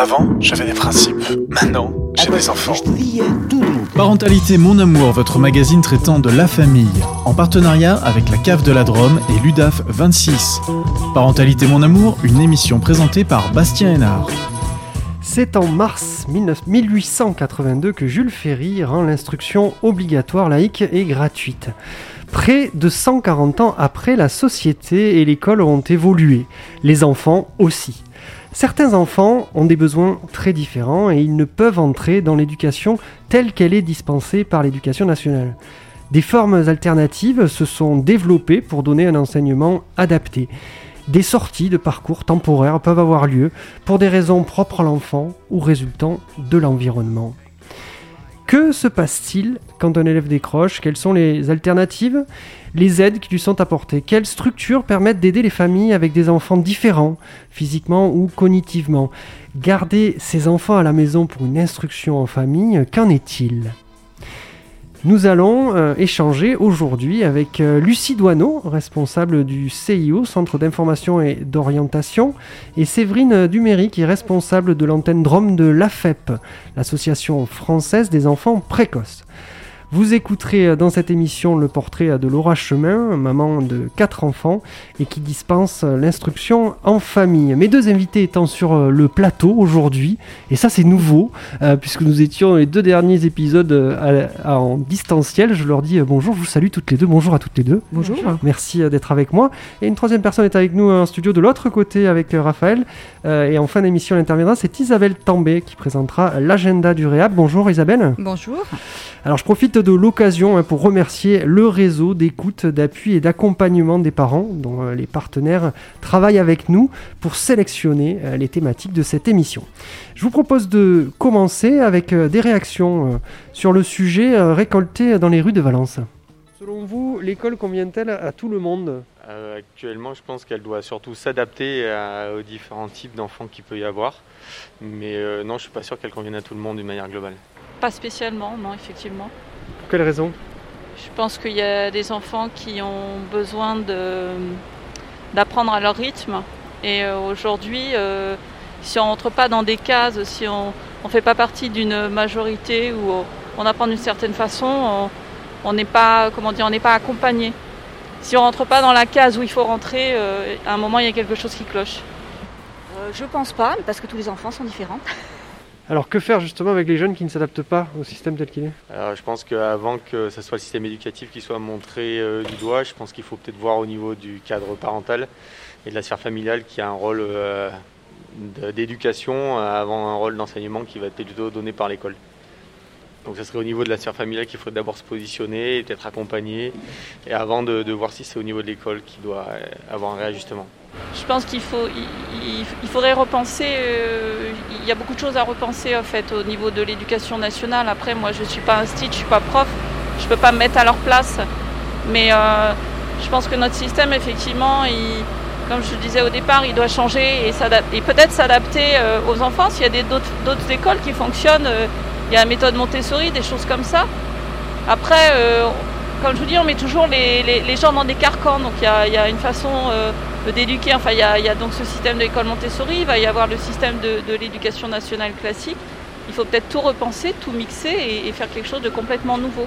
Avant, j'avais des principes. Maintenant, j'ai des enfants. Parentalité Mon Amour, votre magazine traitant de la famille, en partenariat avec la Cave de la Drôme et l'UDAF 26. Parentalité Mon Amour, une émission présentée par Bastien Hénard. C'est en mars 1882 que Jules Ferry rend l'instruction obligatoire laïque et gratuite. Près de 140 ans après, la société et l'école ont évolué, les enfants aussi. Certains enfants ont des besoins très différents et ils ne peuvent entrer dans l'éducation telle qu'elle est dispensée par l'éducation nationale. Des formes alternatives se sont développées pour donner un enseignement adapté. Des sorties de parcours temporaires peuvent avoir lieu pour des raisons propres à l'enfant ou résultant de l'environnement. Que se passe-t-il quand un élève décroche? Quelles sont les alternatives? Les aides qui lui sont apportées. Quelles structures permettent d'aider les familles avec des enfants différents, physiquement ou cognitivement? Garder ces enfants à la maison pour une instruction en famille, qu'en est-il? Nous allons euh, échanger aujourd'hui avec euh, Lucie Douaneau, responsable du CIO, Centre d'information et d'orientation, et Séverine Duméry, qui est responsable de l'antenne Drôme de l'AFEP, l'Association française des enfants précoces. Vous écouterez euh, dans cette émission le portrait de Laura Chemin, maman de quatre enfants et qui dispense euh, l'instruction en famille. Mes deux invités étant sur euh, le plateau aujourd'hui, et ça c'est nouveau, puisque nous étions les deux derniers épisodes en distanciel. Je leur dis bonjour, je vous salue toutes les deux. Bonjour à toutes les deux. Bonjour. Merci d'être avec moi. Et une troisième personne est avec nous en studio de l'autre côté avec Raphaël. et en fin d'émission, elle interviendra, c'est Isabelle També qui présentera l'agenda du REAB. Bonjour Isabelle. Bonjour. Alors je profite de l'occasion hein, pour remercier le réseau d'écoute, d'appui et d'accompagnement des parents, dont euh, les partenaires travaillent avec nous pour sélectionner euh, les thématiques de cette émission. Je vous propose de commencer avec euh, des réactions sur le sujet récolté dans les rues de Valence. Selon vous, l'école convient-elle à tout le monde? Actuellement, je pense qu'elle doit surtout s'adapter aux différents types d'enfants qu'il peut y avoir. Mais non, je ne suis pas sûr qu'elle convienne à tout le monde d'une manière globale. Pas spécialement, non, effectivement. Pour quelle raison Je pense qu'il y a des enfants qui ont besoin d'apprendre à leur rythme. Et euh, aujourd'hui, euh, si on ne rentre pas dans des cases, si on ne fait pas partie d'une majorité où on apprend d'une certaine façon, on n'est pas, comment dire, on n'est pas accompagné. Si on rentre pas dans la case où il faut rentrer, euh, à un moment il y a quelque chose qui cloche. je pense pas, parce que tous les enfants sont différents. Alors que faire justement avec les jeunes qui ne s'adaptent pas au système tel qu'il est? Je pense qu'avant que ce soit le système éducatif qui soit montré euh, du doigt, je pense qu'il faut peut-être voir au niveau du cadre parental et de la sphère familiale qui a un rôle euh, d'éducation avant un rôle d'enseignement qui va être plutôt donné par l'école. Donc ça serait au niveau de la sphère familiale qu'il faudrait d'abord se positionner et peut-être accompagner, et avant de, voir si c'est au niveau de l'école qui doit euh, avoir un réajustement. Je pense qu'il faut, il, faudrait repenser. Euh, il y a beaucoup de choses à repenser en fait au niveau de l'éducation nationale. Après, moi, je suis pas un je suis pas prof, je peux pas me mettre à leur place. Mais euh, je pense que notre système, effectivement, comme je le disais au départ, il doit changer et, et peut-être s'adapter aux enfants. S'il y a d'autres écoles qui fonctionnent il y a la méthode Montessori, des choses comme ça. Après, euh, comme je vous dis, on met toujours les, gens dans des carcans, donc il y a, une façon euh, d'éduquer. Enfin, il y, a, donc ce système de l'école Montessori, il va y avoir le système de, l'éducation nationale classique. Il faut peut-être tout repenser, tout mixer et faire quelque chose de complètement nouveau.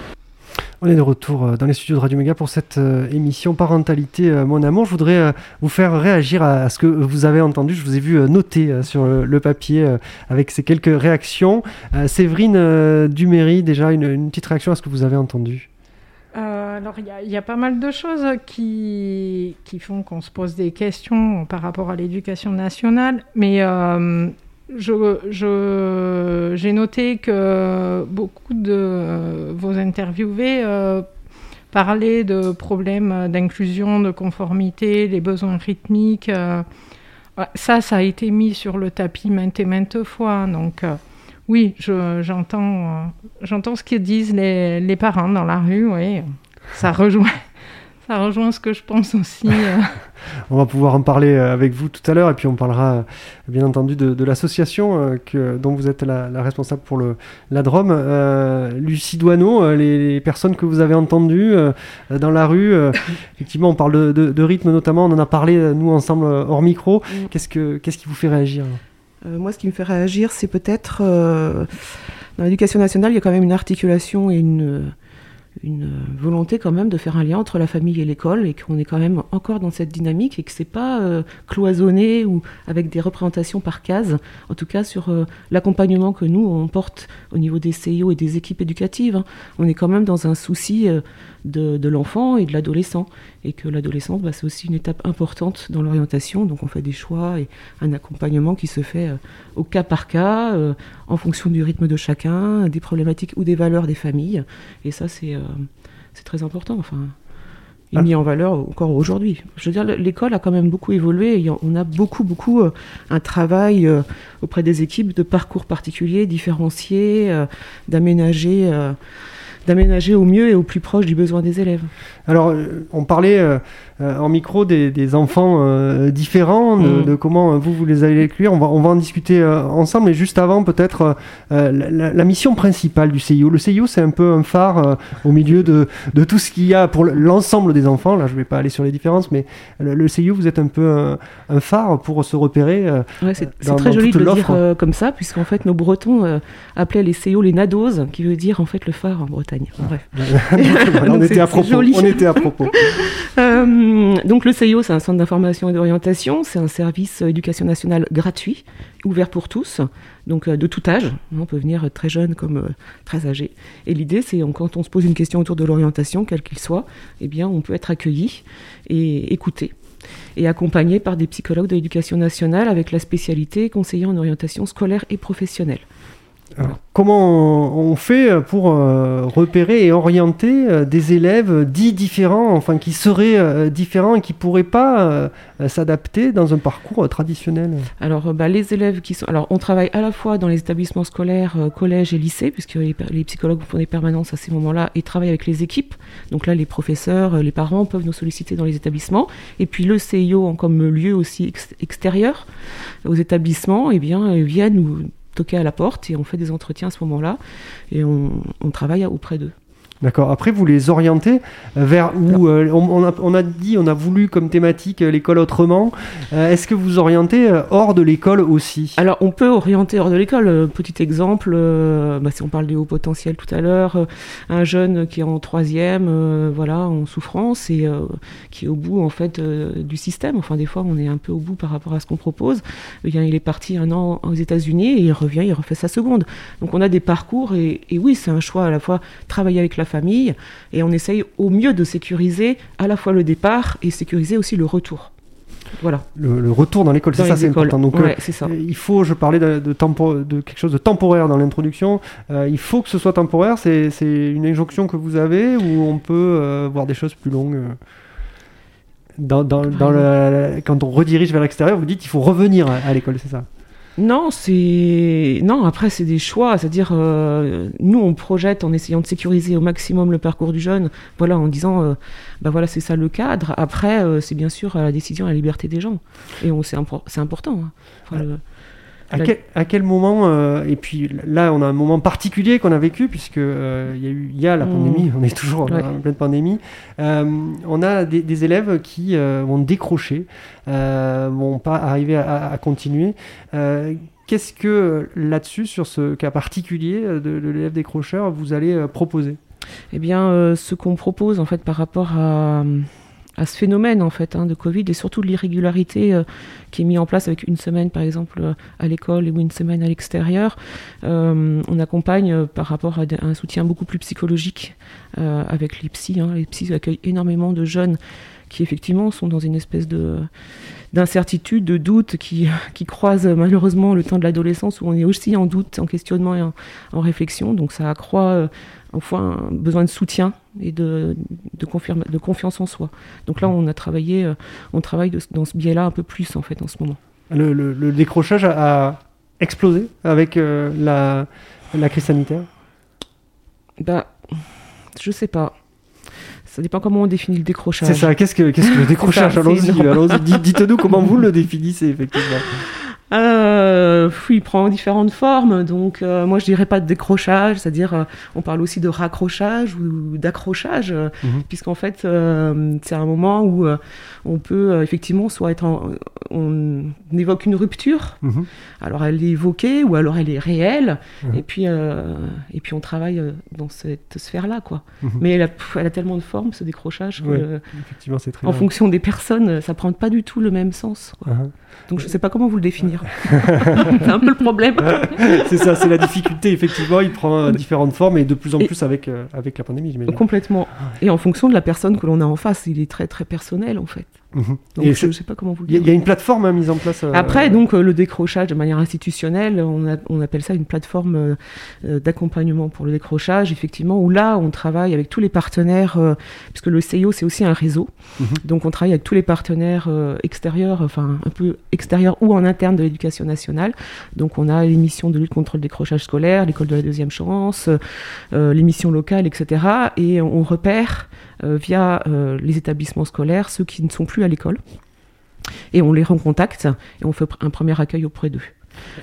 On est de retour euh, dans les studios de Radio Méga pour cette euh, émission Parentalité euh, Mon Amour. Je voudrais vous faire réagir à ce que vous avez entendu. Je vous ai vu noter sur le papier avec ces quelques réactions. Séverine Duméry, déjà une, petite réaction à ce que vous avez entendu. Alors, il y, a pas mal de choses qui, font qu'on se pose des questions par rapport à l'éducation nationale, mais je, j'ai noté que beaucoup de vos interviewés euh, parlaient de problèmes d'inclusion, de conformité, les besoins rythmiques. Euh, ça, ça a été mis sur le tapis maintes et maintes fois. Donc, euh, oui, j'entends, j'entends ce que disent les, les, parents dans la rue. Oui, ça rejoint. Ça rejoint ce que je pense aussi. Euh. on va pouvoir en parler euh, avec vous tout à l'heure et puis on parlera euh, bien entendu de, l'association dont vous êtes la, responsable pour le, la Drôme. Lucie Douaneau, les, personnes que vous avez entendues dans la rue, effectivement on parle de, rythme notamment, on en a parlé nous ensemble hors micro. Mm. Qu'est-ce, que, qu'est-ce qui vous fait réagir moi, ce qui me fait réagir, c'est peut-être dans l'éducation nationale, il y a quand même une articulation et une volonté quand même de faire un lien entre la famille et l'école et qu'on est quand même encore dans cette dynamique et que c'est pas euh, cloisonné ou avec des représentations par case, en tout cas sur euh, l'accompagnement que nous on porte au niveau des CIO et des équipes éducatives. Hein. On est quand même dans un souci euh, de, l'enfant et de l'adolescent. Et que l'adolescence, bah, c'est aussi une étape importante dans l'orientation. Donc on fait des choix et un accompagnement qui se fait euh, au cas par cas, euh, en fonction du rythme de chacun, des problématiques ou des valeurs des familles. Et ça, c'est euh, très important. Enfin, il est mis en valeur encore aujourd'hui. Je veux dire, l'école a quand même beaucoup évolué. on a beaucoup, beaucoup un travail auprès des équipes de parcours particuliers, différenciés, d'aménager d'aménager au mieux et au plus proche du besoin des élèves. Alors, euh, on parlait euh, euh, en micro des, enfants différents, mm. de, comment vous, vous les allez écrire. On va, on va en discuter ensemble, mais juste avant, peut-être la, mission principale du CIO. Le CIO, c'est un peu un phare au milieu de, de tout ce qu'il y a pour l'ensemble des enfants. Là, je ne vais pas aller sur les différences, mais le, CIO, vous êtes un peu un, phare pour se repérer. c'est très joli de le dire comme ça, puisqu'en fait, nos Bretons appelaient les CIO les nados, qui veut dire en fait le phare en Bretagne. Bref. on, était à propos, on était à propos. Donc le CIO, c'est un centre d'information et d'orientation, c'est un service éducation nationale gratuit, ouvert pour tous, donc euh, de tout âge. On peut venir très jeune comme euh, très âgé. Et l'idée, c'est quand on se pose une question autour de l'orientation, quel qu'il soit, eh bien, on peut être accueilli et écouté et accompagné par des psychologues de l'éducation nationale avec la spécialité conseiller en orientation scolaire et professionnelle comment on fait pour euh, repérer et orienter euh, des élèves dits différents, enfin qui seraient euh, différents et qui pourraient pas s'adapter dans un parcours traditionnel? Alors, bah, les élèves qui sont, alors on travaille à la fois dans les établissements scolaires, collèges et lycées, puisque les, les, psychologues font des permanences à ces moments-là et travaillent avec les équipes. Donc là, les professeurs, les parents peuvent nous solliciter dans les établissements, et puis le CIO comme lieu aussi extérieur aux établissements, eh bien viennent nous toquer à la porte et on fait des entretiens à ce moment-là et on, on travaille auprès d'eux. D'accord. Après, vous les orientez vers où euh, on, a, on, a, dit, on a voulu comme thématique euh, l'école autrement. Euh, est-ce que vous orientez hors de l'école aussi? Alors, on peut orienter hors de l'école. Petit exemple, bah, si on parle du haut potentiel tout à l'heure, un jeune qui est en troisième, voilà, en souffrance et qui est au bout en fait du système. Enfin, des fois, on est un peu au bout par rapport à ce qu'on propose. Eh bien, il est parti un an aux États-Unis et il revient, il refait sa seconde. Donc, on a des parcours et, et oui, c'est un choix à la fois travailler avec la famille et on essaye au mieux de sécuriser à la fois le départ et sécuriser aussi le retour. Voilà. Le, retour dans l'école, c'est ça, c'est important. Donc, euh, ça. il faut, je parlais de, de, de, quelque chose de temporaire dans l'introduction. Euh, il faut que ce soit temporaire. C'est une injonction que vous avez ou on peut euh, voir des choses plus longues dans, dans, le, Quand on redirige vers l'extérieur, vous dites qu'il faut revenir à l'école, c'est ça? Non, c'est non. Après, c'est des choix. C'est-à-dire, euh, nous, on projette en essayant de sécuriser au maximum le parcours du jeune. Voilà, en disant, euh, bah voilà, c'est ça le cadre. Après, euh, c'est bien sûr la décision, la liberté des gens. Et c'est important. Hein. À, quel, moment Et puis là, on a un moment particulier qu'on a vécu puisque il y a eu, il y a la mmh. pandémie. On est toujours en pleine pandémie. on a des, élèves qui vont décrocher euh, vont pas arriver à, continuer. Euh, qu'est-ce que là-dessus, sur ce cas particulier de, l'élève décrocheur, vous allez euh, proposer? Eh bien, ce qu'on propose en fait par rapport à, ce phénomène en fait hein, de Covid et surtout de l'irrégularité qui est mis en place avec une semaine par exemple à l'école ou une semaine à l'extérieur. on accompagne par rapport à, un soutien beaucoup plus psychologique avec les psys. Hein. Les psys accueillent énormément de jeunes qui effectivement sont dans une espèce de d'incertitude, de doute qui, qui croisent malheureusement le temps de l'adolescence où on est aussi en doute, en questionnement et en, réflexion. Donc ça accroît euh, enfin un besoin de soutien et de, de, de, confiance en soi. Donc là, on a travaillé, euh, on travaille dans ce biais-là un peu plus en fait en ce moment. Le, le, décrochage a, explosé avec euh, la, la crise sanitaire? Bah, je sais pas. Ça dépend comment on définit le décrochage. C'est ça, qu'est-ce que, qu'est-ce que le décrochage? Allons-y, dites-nous comment vous le définissez, effectivement. Euh, il prend différentes formes. Donc, euh, moi, je dirais pas de décrochage, c'est-à-dire, euh, on parle aussi de raccrochage ou d'accrochage, euh, mhm. puisqu'en fait, c'est un moment où on peut effectivement soit être on évoque une rupture. Mhm. Alors elle est évoquée ou alors elle est réelle. Mhm. Et, puis, euh, et puis on travaille euh, dans cette sphère-là. quoi. Mhm. Mais elle a, elle a, tellement de formes, ce décrochage, que effectivement, très en fonction des personnes, ça prend pas du tout le même sens. Uh-huh. Donc je ne sais pas comment vous le définir. c'est un peu le problème. c'est ça, c'est la difficulté. Effectivement, il prend différentes formes et de plus en plus avec, avec la pandémie. Complètement. Et en fonction de la personne que l'on a en face, il est très très personnel en fait. Et je ne sais pas comment vous Il y, a une plateforme hein, mise en place. Euh, Après, donc, euh, le décrochage de manière institutionnelle, on, on appelle ça une plateforme euh, d'accompagnement pour le décrochage, effectivement, où là, on travaille avec tous les partenaires, puisque le CIO, c'est aussi un réseau. Mhm. Donc, on travaille avec tous les partenaires extérieurs, enfin, un peu extérieurs ou en interne de l'éducation nationale. Donc, on a l'émission de lutte contre le décrochage scolaire, l'école de la deuxième chance, l'émission locale, etc. Et on repère via euh, les établissements scolaires, ceux qui ne sont plus à l'école. Et on les recontacte et on fait un premier accueil auprès d'eux.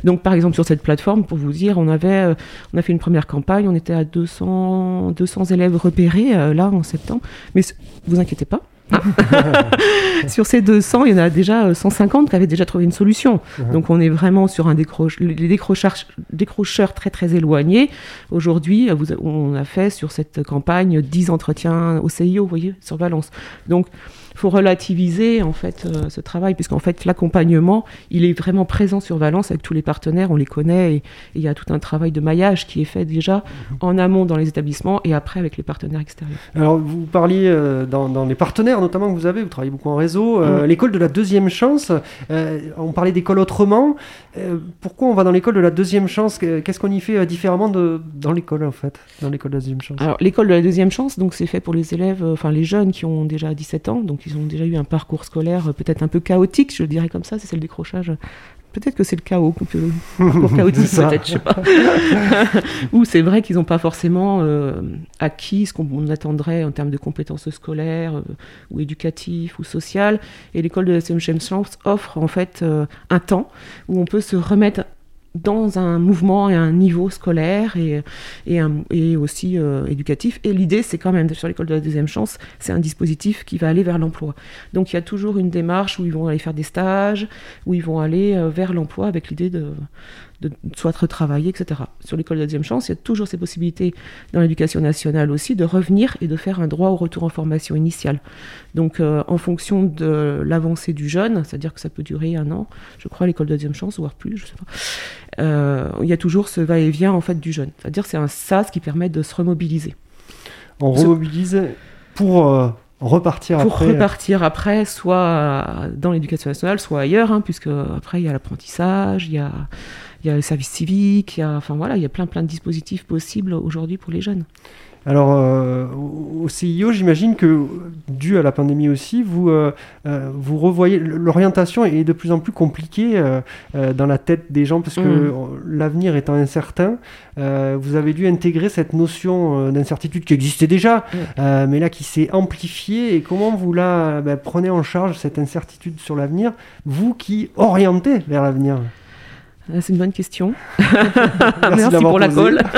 Donc, par exemple, sur cette plateforme, pour vous dire, on, avait, euh, on a fait une première campagne, on était à 200, 200 élèves repérés là en septembre. Mais vous inquiétez pas, sur ces 200, il y en a déjà 150 qui avaient déjà trouvé une solution. Donc on est vraiment sur un décroche, les décrocheurs, décrocheurs très très éloignés. Aujourd'hui, on a fait sur cette campagne 10 entretiens au CIO, vous voyez, sur Valence. Donc faut relativiser en fait euh, ce travail, puisqu'en fait l'accompagnement, il est vraiment présent sur Valence avec tous les partenaires, on les connaît, et il y a tout un travail de maillage qui est fait déjà mhm. en amont dans les établissements et après avec les partenaires extérieurs. Alors vous parliez euh, dans, les partenaires notamment que vous avez, vous travaillez beaucoup en réseau, euh, mhm. l'école de la deuxième chance, on parlait d'école autrement, pourquoi on va dans l'école de la deuxième chance? Qu'est-ce qu'on y fait différemment de, dans l'école en fait, dans l'école de la deuxième chance? Alors l'école de la deuxième chance, donc c'est fait pour les élèves, enfin les jeunes qui ont déjà 17 ans, donc ils ont déjà eu un parcours scolaire euh, peut-être un peu chaotique, je le dirais comme ça, c'est le décrochage. Peut-être que c'est le chaos, parcours chaotique peut-être, je sais pas. Ou c'est vrai qu'ils n'ont pas forcément euh, acquis ce qu'on attendrait en termes de compétences scolaires euh, ou éducatives ou sociales. Et l'école de la CMCM Chance offre en fait un temps où on peut se remettre dans un mouvement et un niveau scolaire et, et, aussi euh, éducatif. Et l'idée, c'est quand même, sur l'école de la deuxième chance, c'est un dispositif qui va aller vers l'emploi. Donc il y a toujours une démarche où ils vont aller faire des stages, où ils vont aller euh, vers l'emploi avec l'idée de, de soit retravailler, etc. Sur l'école de la deuxième chance, il y a toujours ces possibilités dans l'éducation nationale aussi de revenir et de faire un droit au retour en formation initiale. Donc euh, en fonction de l'avancée du jeune, c'est-à-dire que ça peut durer un an, je crois, l'école de deuxième chance, voire plus, je sais pas, euh, il y a toujours ce va-et-vient en fait du jeune. C'est-à-dire c'est un sas qui permet de se remobiliser. On remobilise pour... Euh, repartir pour repartir après, soit dans l'éducation nationale, soit ailleurs, hein, puisque après il y a l'apprentissage, il y a il y a le service civique, il y a, enfin voilà, il y a plein plein de dispositifs possibles aujourd'hui pour les jeunes. Alors, euh, au CIO, j'imagine que, dû à la pandémie aussi, vous, euh, euh, vous revoyez, l'orientation est de plus en plus compliquée dans la tête des gens, parce que mm. l'avenir étant incertain, vous avez dû intégrer cette notion d'incertitude qui existait déjà, mm. mais là qui s'est amplifiée. Et comment vous la ben, prenez en charge, cette incertitude sur l'avenir, vous qui orientez vers l'avenir? C'est une bonne question. Merci, pour la colle.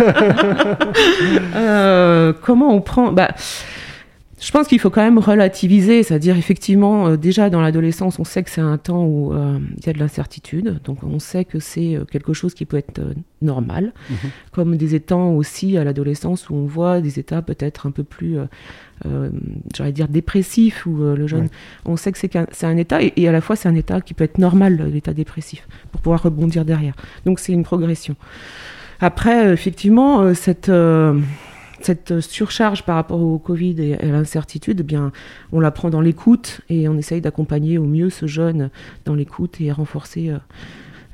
Euh, comment on prend bah, je pense qu'il faut quand même relativiser, c'est-à-dire effectivement, euh, déjà dans l'adolescence, on sait que c'est un temps où euh, il y a de l'incertitude, donc on sait que c'est euh, quelque chose qui peut être normal, mhm. comme des états aussi à l'adolescence où on voit des états peut-être un peu plus, j'allais dire, dépressifs, où le jeune, on sait que c'est un, un, état, et, et, à la fois c'est un état qui peut être normal, l'état dépressif, pour pouvoir rebondir derrière. Donc c'est une progression. Après, effectivement, cette cette surcharge par rapport au Covid et à l'incertitude, eh bien, on la prend dans l'écoute et on essaye d'accompagner au mieux ce jeune dans l'écoute et renforcer euh,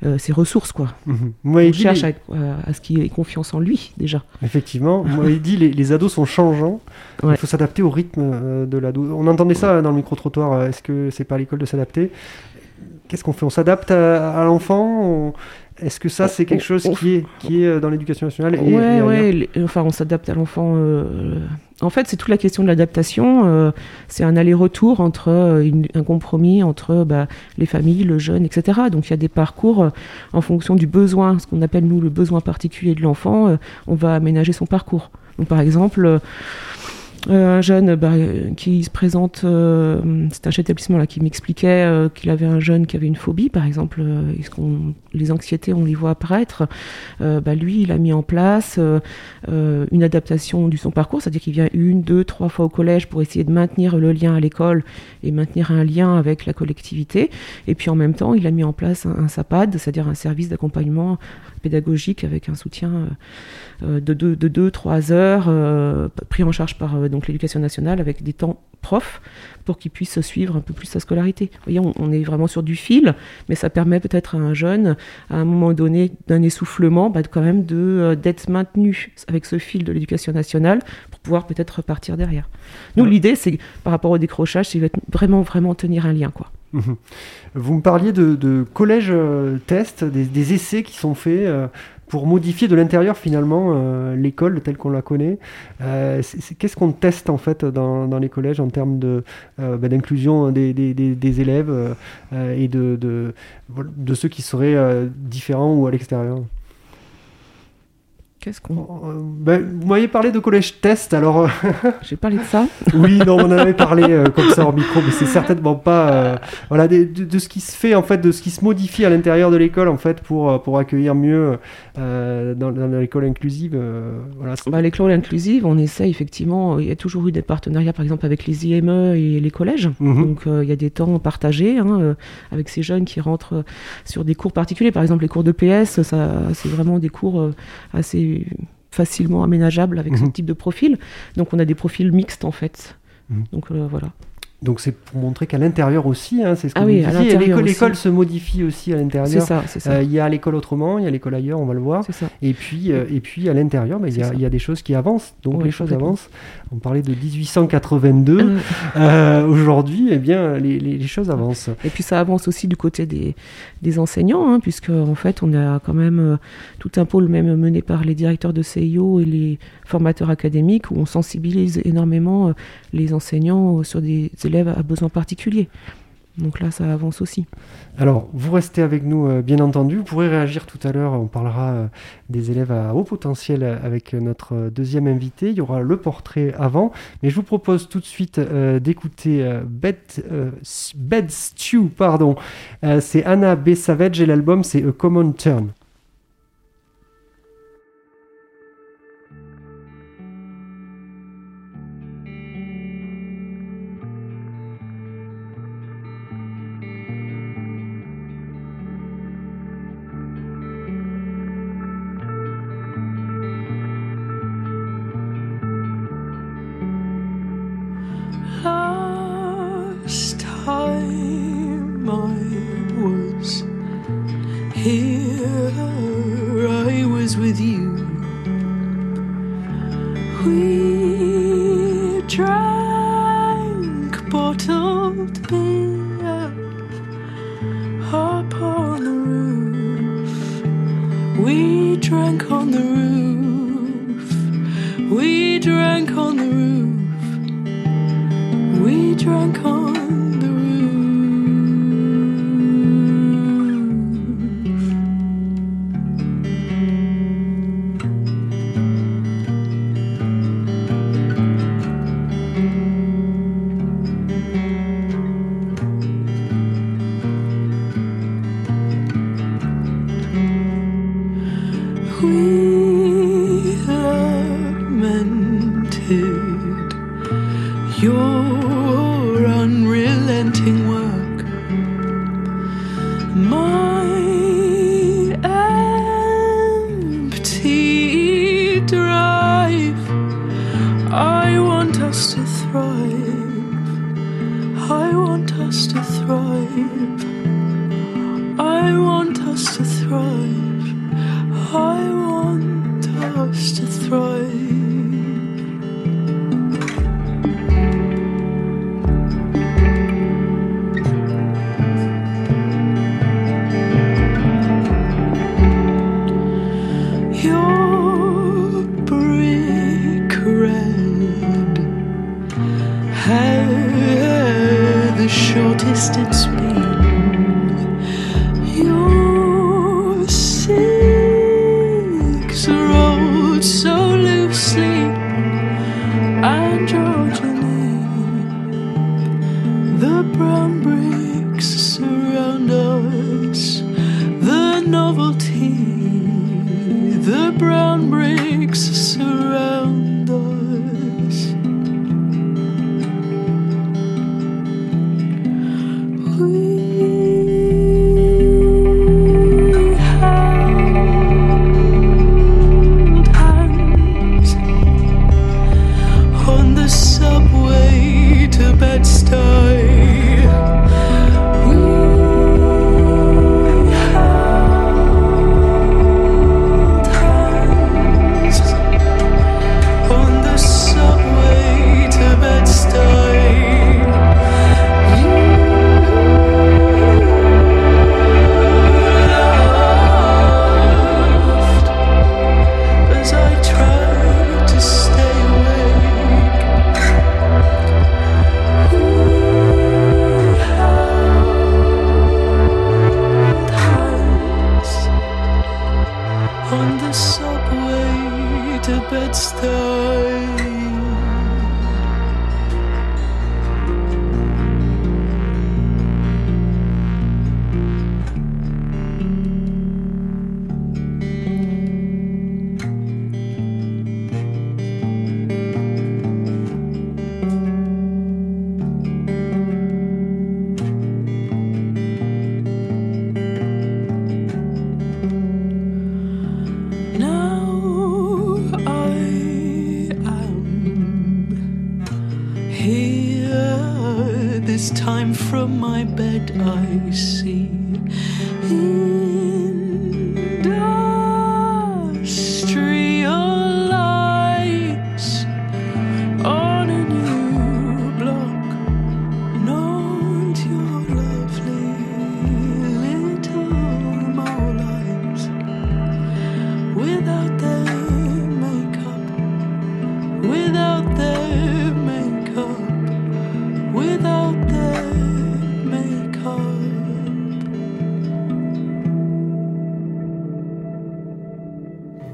euh, ses ressources. Quoi. Mhm. on cherche euh, à, ce qu'il ait confiance en lui déjà. Effectivement, moi il dit les, les ados sont changeants, il faut s'adapter au rythme de l'ado. On entendait ça dans le micro-trottoir, est-ce que c'est pas à l'école de s'adapter? Qu'est-ce qu'on fait? On s'adapte à, l'enfant? Est-ce que ça, c'est quelque chose qui est, qui est euh, dans l'éducation nationale Oui, ouais, enfin, on s'adapte à l'enfant. Euh, en fait, c'est toute la question de l'adaptation. Euh, c'est un aller-retour entre un compromis entre bah, les familles, le jeune, etc. Donc, il y a des parcours en fonction du besoin, ce qu'on appelle nous le besoin particulier de l'enfant. on va aménager son parcours. Donc, par exemple un jeune bah, qui se présente, euh, c'est un établissement là qui m'expliquait euh, qu'il avait un jeune qui avait une phobie, par exemple, les anxiétés, on les voit apparaître. Bah, lui, il a mis en place une adaptation du son parcours, c'est-à-dire qu'il vient une, deux, trois fois au collège pour essayer de maintenir le lien à l'école et maintenir un lien avec la collectivité. Et puis en même temps, il a mis en place un, un SAPAD, c'est-à-dire un service d'accompagnement pédagogique avec un soutien de 2-3 de deux, trois heures pris en charge par donc l'éducation nationale avec des temps profs pour qu'ils puissent suivre un peu plus sa scolarité. Vous voyez, on, est vraiment sur du fil, mais ça permet peut-être à un jeune, à un moment donné d'un essoufflement, bah, quand même de, euh, d'être maintenu avec ce fil de l'éducation nationale pour pouvoir peut-être repartir derrière. Nous, l'idée, c'est par rapport au décrochage, c'est vraiment, vraiment tenir un lien. quoi. Vous me parliez de, de collège euh, test, des, essais qui sont faits. Euh, pour modifier de l'intérieur finalement euh, l'école telle qu'on la connaît. Qu'est-ce qu'on teste en fait dans, les collèges en termes bah, d'inclusion des, élèves et de, ceux qui seraient différents ou à l'extérieur? Qu'est-ce qu'on. Euh, ben, vous m'aviez parlé de collège test, alors. Euh, J'ai parlé de ça. oui, non, on en avait parlé euh, comme ça en micro, mais c'est certainement pas. voilà, de, de, ce qui se fait, en fait, de ce qui se modifie à l'intérieur de l'école, en fait, pour, pour accueillir mieux dans, dans l'école inclusive. voilà. Bah, l'école inclusive, on essaie effectivement. Il y a toujours eu des partenariats, par exemple, avec les IME et les collèges. Mhm. Donc, il y a des temps partagés hein, avec ces jeunes qui rentrent sur des cours particuliers. Par exemple, les cours de PS, ça, c'est vraiment des cours assez facilement aménageable avec ce mhm. type de profil. Donc on a des profils mixtes en fait. Mhm. Donc euh, voilà. Donc c'est pour montrer qu'à l'intérieur aussi, hein, c'est ce que ah vous oui, l'école se modifie aussi à l'intérieur. Euh, il y a l'école autrement, il y a l'école ailleurs, on va le voir. Et puis, euh, et puis à l'intérieur, bah, il y, a des choses qui avancent. Donc les choses avancent. On parlait de 1882. Euh, aujourd'hui, eh bien, les, choses avancent. Et puis ça avance aussi du côté des, des enseignants, hein, puisque en fait, on a quand même tout un pôle même mené par les directeurs de CIO et les formateurs académiques où on sensibilise énormément les enseignants sur des élèves à besoins particuliers. Donc là, ça avance aussi. Alors, vous restez avec nous, euh, bien entendu. Vous pourrez réagir tout à l'heure. On parlera euh, des élèves à haut potentiel avec notre deuxième invité. Il y aura le portrait avant. Mais je vous propose tout de suite euh, d'écouter Bed, Stew. Pardon. c'est Anna B. Savage et l'album, c'est A Common Term.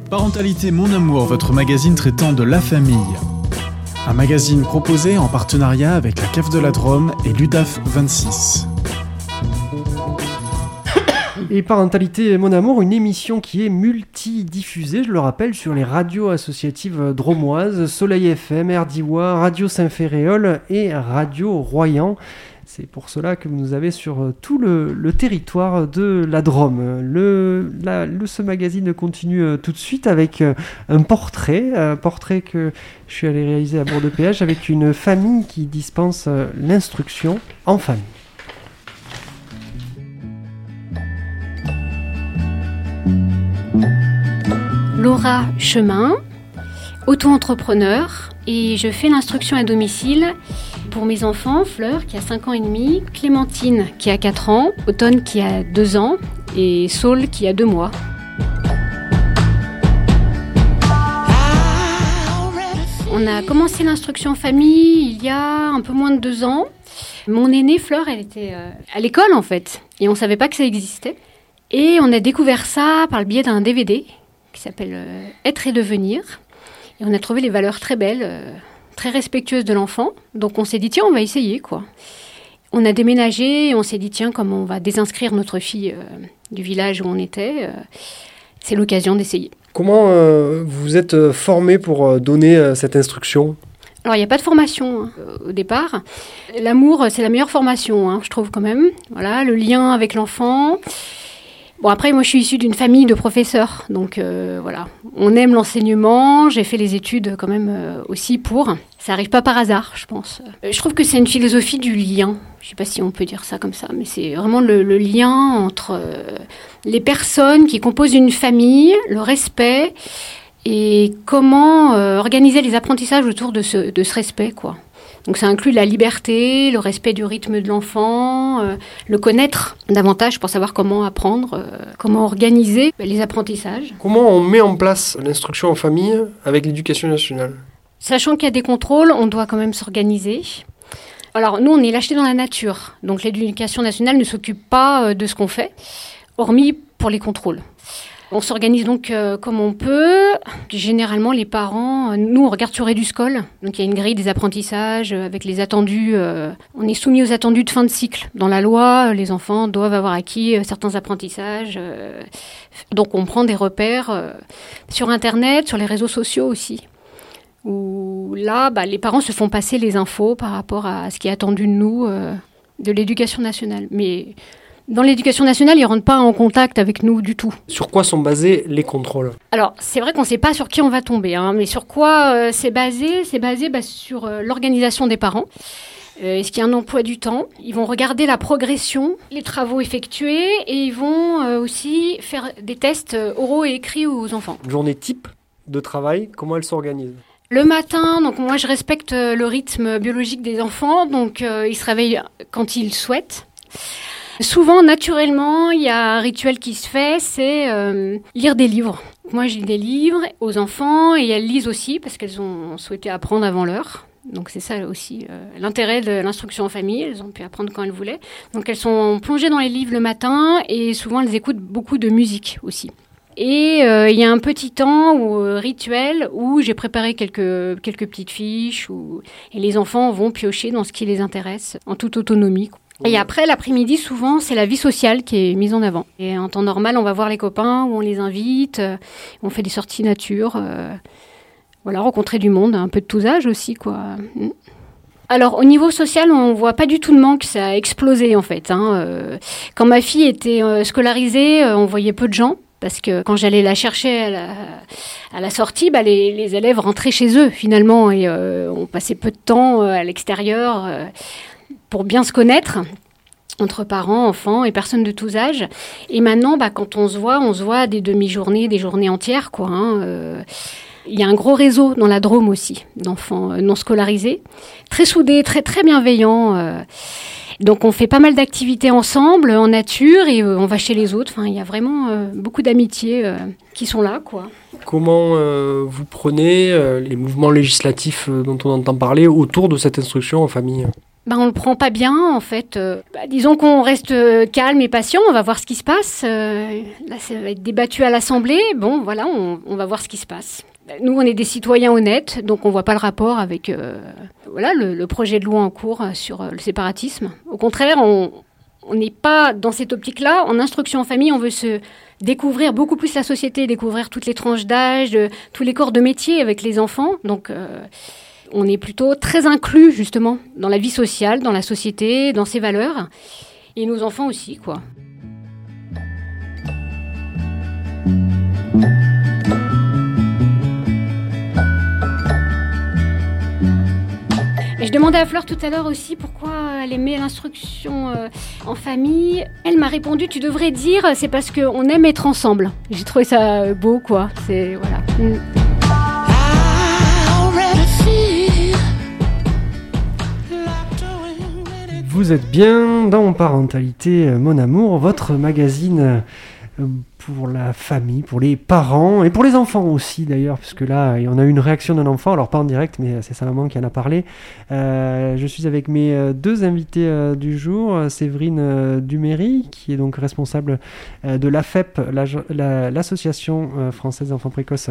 Parentalité Mon Amour, votre magazine traitant de la famille. Un magazine proposé en partenariat avec la Cave de la Drôme et l'UDAF 26. Et Parentalité Mon Amour, une émission qui est multi-diffusée, je le rappelle, sur les radios associatives dromoises, Soleil FM, RDIWA, Radio Saint-Féréol et Radio Royan. C'est pour cela que vous nous avez sur euh, tout le, territoire de la Drôme. Le, ce magazine continue euh, tout de suite avec euh, un portrait, un portrait que je suis allé réaliser à Bourg-de-Péage avec une famille qui dispense l'instruction en famille. Laura Chemin, auto-entrepreneur, et je fais l'instruction à domicile pour mes enfants, Fleur qui a 5 ans et demi, Clémentine qui a 4 ans, Automne qui a 2 ans et Saul qui a 2 mois. On a commencé l'instruction famille il y a un peu moins de 2 ans. Mon aînée Fleur, elle était euh, à l'école en fait et on ne savait pas que ça existait. Et on a découvert ça par le biais d'un DVD qui s'appelle euh, Être et devenir. Et on a trouvé les valeurs très belles. Très respectueuse de l'enfant. Donc on s'est dit, tiens, on va essayer, quoi. On a déménagé et on s'est dit, tiens, comme on va désinscrire notre fille euh, du village où on était, euh, c'est l'occasion d'essayer. Comment euh, vous êtes formé pour donner cette instruction? Alors, il n'y a pas de formation hein, au départ. L'amour, c'est la meilleure formation, hein, je trouve quand même. Voilà, le lien avec l'enfant. Bon, après, moi, je suis issue d'une famille de professeurs. Donc, euh, voilà. On aime l'enseignement. J'ai fait les études quand même euh, aussi pour. Ça n'arrive pas par hasard, je pense. Euh, je trouve que c'est une philosophie du lien. Je sais pas si on peut dire ça comme ça, mais c'est vraiment le, lien entre les personnes qui composent une famille, le respect et comment organiser les apprentissages autour de ce, de ce respect, quoi. Donc ça inclut la liberté, le respect du rythme de l'enfant, euh, le connaître davantage pour savoir comment apprendre, euh, comment organiser les apprentissages. Comment on met en place l'instruction en famille avec l'éducation nationale? Sachant qu'il y a des contrôles, on doit quand même s'organiser. Alors nous, on est lâchés dans la nature, donc l'éducation nationale ne s'occupe pas euh, de ce qu'on fait, hormis pour les contrôles. On s'organise donc euh, comme on peut. Généralement, les parents, euh, nous, on regarde sur Eduscol. Donc, il y a une grille des apprentissages euh, avec les attendus. on est soumis aux attendus de fin de cycle. Dans la loi, les enfants doivent avoir acquis certains apprentissages. donc, on prend des repères sur Internet, sur les réseaux sociaux aussi. Où là, bah, les parents se font passer les infos par rapport à ce qui est attendu de nous, de l'éducation nationale. Mais dans l'éducation nationale, ils ne rentrent pas en contact avec nous du tout. Sur quoi sont basés les contrôles? Alors, c'est vrai qu'on ne sait pas sur qui on va tomber, hein, mais sur quoi euh, c'est basé C'est basé bah, sur euh, l'organisation des parents. Euh, est-ce qu'il y a un emploi du temps? Ils vont regarder la progression, les travaux effectués, et ils vont aussi faire des tests oraux et écrits aux enfants. Une journée type de travail, comment elle s'organise? Le matin, donc moi je respecte le rythme biologique des enfants, donc ils se réveillent quand ils souhaitent. Souvent, naturellement, il y a un rituel qui se fait, c'est euh, lire des livres. Moi, lis des livres aux enfants et elles lisent aussi parce qu'elles ont souhaité apprendre avant l'heure. Donc c'est ça aussi euh, l'intérêt de l'instruction en famille. Elles ont pu apprendre quand elles voulaient. Donc elles sont plongées dans les livres le matin et souvent elles écoutent beaucoup de musique aussi. Et euh, il y a un petit temps ou rituel où j'ai préparé quelques, petites fiches et les enfants vont piocher dans ce qui les intéresse en toute autonomie. Et après, l'après-midi, souvent, c'est la vie sociale qui est mise en avant. Et en temps normal, on va voir les copains, où on les invite, euh, on fait des sorties nature, euh, voilà, rencontrer du monde, un peu de tous âges aussi, quoi. Mm. Alors, au niveau social, on voit pas du tout de manque, ça a explosé en fait. Hein. Euh, quand ma fille était scolarisée, on voyait peu de gens. Parce que quand j'allais la chercher à la, sortie, bah, les, élèves rentraient chez eux finalement et on passait peu de temps à l'extérieur pour bien se connaître. entre parents, enfants et personnes de tous âges. Et maintenant, bah, quand on se voit, on se voit des demi-journées, des journées entières, quoi. Hein, euh. il y a un gros réseau dans la Drôme aussi d'enfants euh, non scolarisés, très soudés, très très bienveillants. Euh. Donc on fait pas mal d'activités ensemble en nature et on va chez les autres. Enfin, il y a vraiment beaucoup d'amitiés qui sont là, quoi. Comment vous prenez les mouvements législatifs dont on entend parler autour de cette instruction en famille? Bah, on le prend pas bien en fait. Euh, bah, disons qu'on reste euh, calme et patient, on va voir ce qui se passe. Euh, là, ça va être débattu à l'Assemblée. Bon, voilà, on, va voir ce qui se passe. Nous, on est des citoyens honnêtes, donc on voit pas le rapport avec voilà le, projet de loi en cours sur le séparatisme. Au contraire, on n'est pas dans cette optique-là. En instruction en famille, on veut se découvrir beaucoup plus la société, découvrir toutes les tranches d'âge, tous les corps de métier avec les enfants. Donc on est plutôt très inclus justement dans la vie sociale, dans la société, dans ses valeurs. Et nos enfants aussi, quoi. je demandais à Fleur tout à l'heure aussi pourquoi elle aimait l'instruction euh, en famille. Elle m'a répondu tu devrais dire c'est parce qu'on aime être ensemble. J'ai trouvé ça beau quoi. C'est voilà. Vous êtes bien dans Parentalité euh, Mon Amour, votre magazine euh, pour la famille, pour les parents et pour les enfants aussi d'ailleurs, puisque là, on a eu une réaction d'un enfant, alors pas en direct, mais c'est sa maman qui en a parlé. Euh, je suis avec mes deux invités du jour, Séverine Duméry, qui est donc responsable de l'AFEP, l'association française d'enfants précoces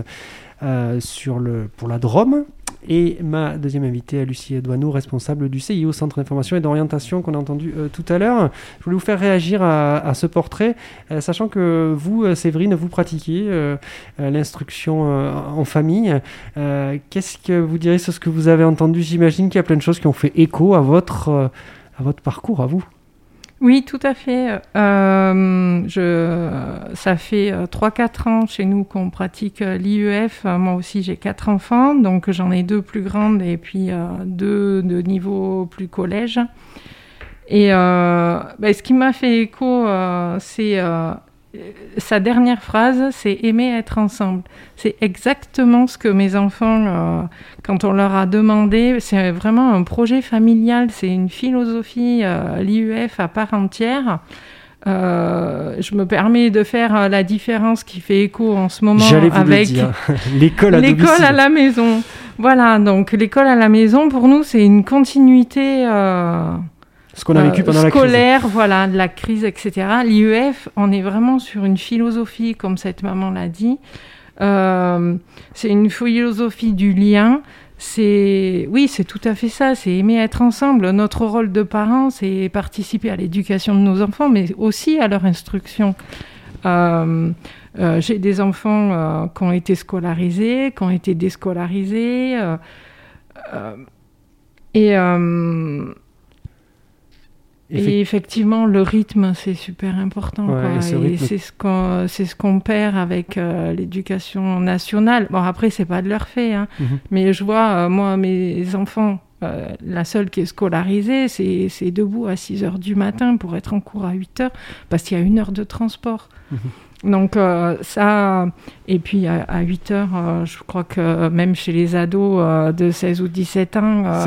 pour la Drôme, et ma deuxième invitée, Lucie Douaneau, responsable du CIO, Centre d'information et d'orientation qu'on a entendu euh, tout à l'heure. Je voulais vous faire réagir à, ce portrait, euh, sachant que vous, euh, Séverine, vous pratiquez l'instruction en famille. Qu'est-ce que vous direz sur ce que vous avez entendu? J'imagine qu'il y a plein de choses qui ont fait écho à votre, à votre parcours, à vous. Oui, tout à fait. Euh, je, ça fait 3-4 euh, ans chez nous qu'on pratique euh, l'IEF. Moi aussi, j'ai quatre enfants, donc j'en ai deux plus grandes et puis deux de niveau plus collège. Et ben, ce qui m'a fait écho, c'est sa dernière phrase, c'est aimer être ensemble. C'est exactement ce que mes enfants, euh, quand on leur a demandé, c'est vraiment un projet familial, c'est une philosophie, euh, l'IUF à part entière. Euh, je me permets de faire la différence qui fait écho en ce moment avec l'école à, l'école à la maison. Voilà, donc l'école à la maison, pour nous, c'est une continuité ce qu'on a vécu pendant la crise. Scolaire, voilà, de la crise, etc. L'IEF, on est vraiment sur une philosophie, comme cette maman l'a dit. Euh, c'est une philosophie du lien. C'est oui, c'est tout à fait ça. C'est aimer être ensemble. Notre rôle de parents, c'est participer à l'éducation de nos enfants, mais aussi à leur instruction. Euh, euh, j'ai des enfants qui ont été scolarisés, qui ont été déscolarisés. et et effectivement, le rythme, c'est super important. Et, c'est ce qu'on ce perd avec euh, l'éducation nationale. Bon, après, c'est pas de leur fait. Hein. Mhm. Mais je vois, euh, moi, mes enfants, euh, la seule qui est scolarisée, c'est debout à 6 heures du matin pour être en cours à 8 heures, parce qu'il y a une heure de transport. Mhm. Donc ça, et puis à, 8 heures, je crois que même chez les ados de 16 ou 17 ans,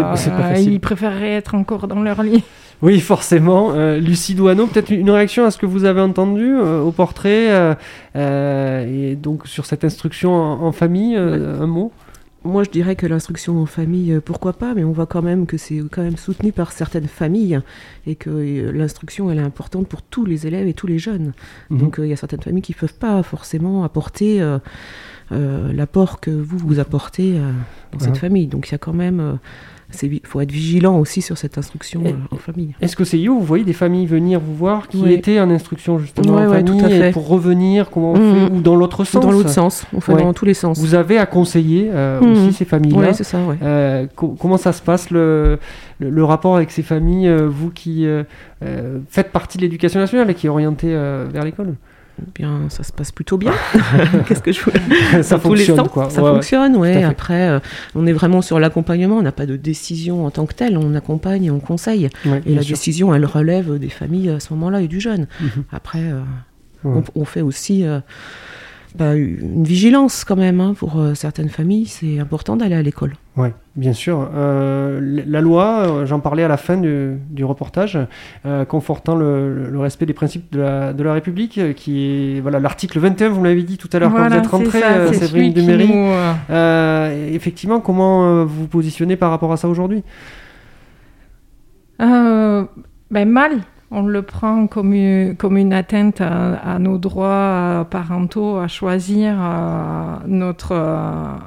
ils préféreraient être encore dans leur lit. Oui, forcément. Euh, Lucie Douaneau, peut-être une réaction à ce que vous avez entendu euh, au portrait euh, et donc sur cette instruction en, famille, un mot? Moi, je dirais que l'instruction en famille, pourquoi pas, mais on voit quand même que c'est quand même soutenu par certaines familles et que l'instruction, elle est importante pour tous les élèves et tous les jeunes. Mhm. Donc, il y a certaines familles qui ne peuvent pas forcément apporter l'apport que vous, vous apportez dans cette famille. Donc, il y a quand même il faut être vigilant aussi sur cette instruction euh, en famille. Est-ce que c'est vous voyez des familles venir vous voir qui étaient en instruction justement en famille pour revenir comment on fait, mmh. ou dans l'autre sens Dans l'autre sens, on fait dans tous les sens. Vous avez à conseiller euh, mmh. aussi ces familles-là. c'est ça. Euh, comment ça se passe le, le, rapport avec ces familles, vous qui faites partie de l'éducation nationale et qui est orientée vers l'école? Bien, ça se passe plutôt bien. Qu'est-ce que je Ça fonctionne, quoi. Ça Ouais, ouais. fonctionne, ouais. Après, euh, on est vraiment sur l'accompagnement. On n'a pas de décision en tant que telle. On accompagne et on conseille. Ouais, et la sûr. décision, elle relève des familles à ce moment-là et du jeune. Mhm. Après, euh, Ouais. on, on fait aussi euh, bah, une vigilance quand même hein, pour euh, certaines familles. C'est important d'aller à l'école. Oui, bien sûr. Euh, la loi, euh, j'en parlais à la fin du, du reportage, euh, confortant le, le respect des principes de la, de la République, qui est voilà l'article 21, vous me l'avez dit tout à l'heure quand vous êtes rentré, Séverine nous, euh, Euh, effectivement, comment vous vous positionnez par rapport à ça aujourd'hui? Euh, ben mal. On le prend comme une, comme une atteinte à, à nos droits euh, parentaux à choisir euh, notre euh,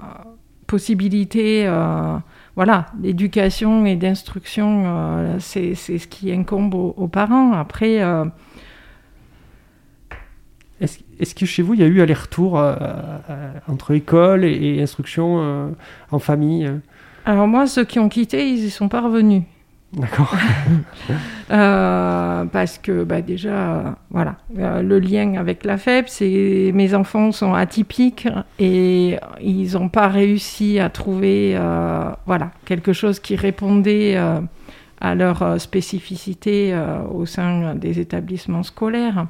possibilité, euh, voilà, d'éducation et d'instruction. c'est ce qui incombe aux, aux parents. Après, Est-ce que chez vous, il y a eu aller-retour entre école et, et instruction en famille? Alors moi, ceux qui ont quitté, ils y sont pas revenus. D'accord. Euh, parce que bah, déjà, voilà, euh, le lien avec la FEB, c'est mes enfants sont atypiques et ils n'ont pas réussi à trouver, euh, voilà, quelque chose qui répondait à leur spécificité au sein des établissements scolaires.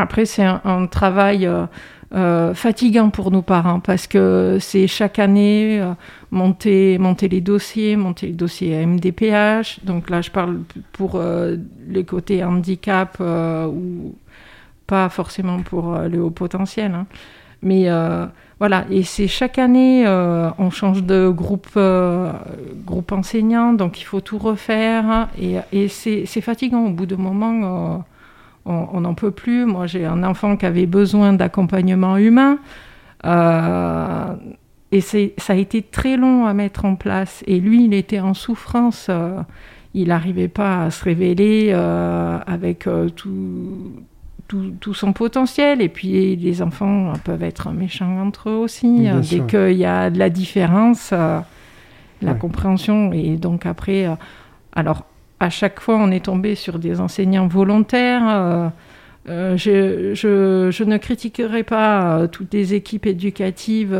Après, c'est un, travail euh, euh, fatigant pour nos parents parce que c'est chaque année euh, monter, monter les dossiers, monter les dossiers MDPH. Donc là, je parle pour euh, les côtés handicap ou pas forcément pour le haut potentiel. hein. Mais voilà, et c'est chaque année, on change de groupe, groupe enseignant, donc il faut tout refaire. Et, et c'est fatigant au bout d'un moment. On n'en peut plus. Moi, j'ai un enfant qui avait besoin d'accompagnement humain. Euh, et ça a été très long à mettre en place. Et lui, il était en souffrance. euh, il n'arrivait pas à se révéler euh, avec tout, tout, tout son potentiel. Et puis, les enfants peuvent être méchants entre eux aussi. Sûr. Dès qu'il y a de la différence, la Ouais. compréhension. Et donc, après, alors, à chaque fois, on est tombé sur des enseignants volontaires. euh, euh, je, ne critiquerai pas euh, toutes les équipes éducatives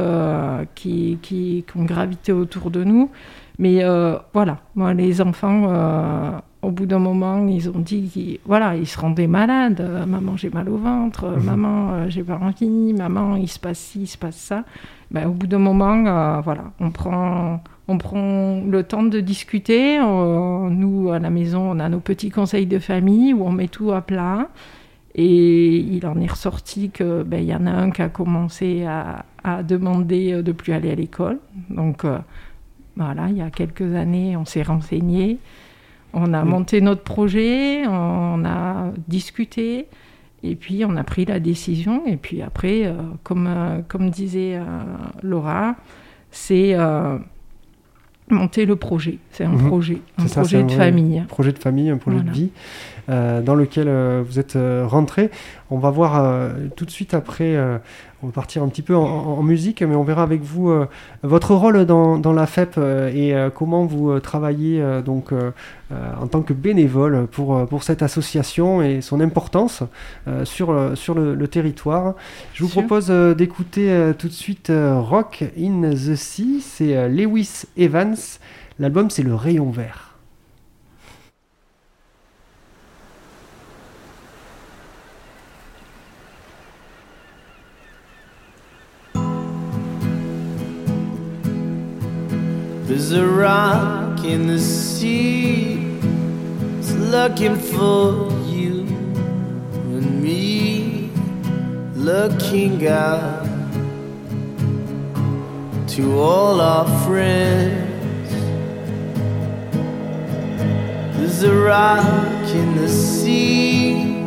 qui, ont gravité autour de nous, mais voilà, moi, les enfants, au bout d'un moment, ils ont dit qu'ils voilà, ils se rendaient malades. Euh, maman, j'ai mal au ventre. Euh, Mhm. Maman, euh, j'ai pas envie. Maman, il se passe ci, il se passe ça. Ben, au bout d'un moment, voilà, on prend, on prend le temps de discuter. Nous, à la maison, on a nos petits conseils de famille où on met tout à plat. Et il en est ressorti que ben, il y en a un qui a commencé à, à demander de plus aller à l'école. Donc voilà, il y a quelques années, on s'est renseigné, on a monté notre projet, on a discuté. Et puis on a pris la décision. Et puis après, euh, comme, euh, comme disait euh, Laura, c'est monter le projet. C'est un Mhm. projet, un ça, projet un de famille. projet de famille, un projet Voilà. de vie euh, dans lequel euh, vous êtes euh, rentré. On va voir tout de suite après, on va partir un petit peu en, musique, mais on verra avec vous euh, votre rôle dans, dans la FEP euh, et euh, comment vous travaillez donc, en tant que bénévole pour, pour cette association et son importance euh, sur, sur le, le territoire. Je vous propose d'écouter tout de suite Rock in the Sea, c'est Lewis Evans. L'album c'est Le Rayon Vert. There's a rock in the sea. It's looking for you and me. Looking out to all our friends. There's a rock in the sea.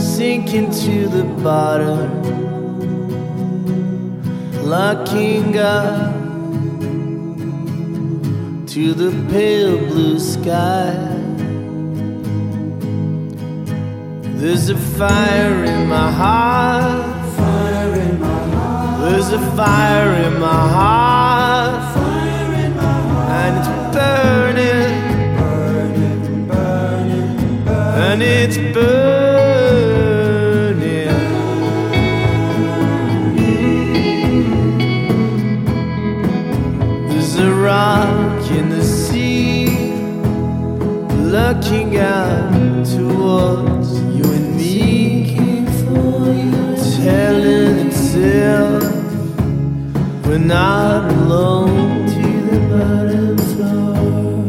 Sinking to the bottom. Looking up to the pale blue sky. There's a fire in my heart. Fire in my heart. There's a fire in my heart. Fire in my heart. And it's burning. Burning, burning, burning. And it's burning reaching out towards you and me, telling itself we're not alone to the bottom floor.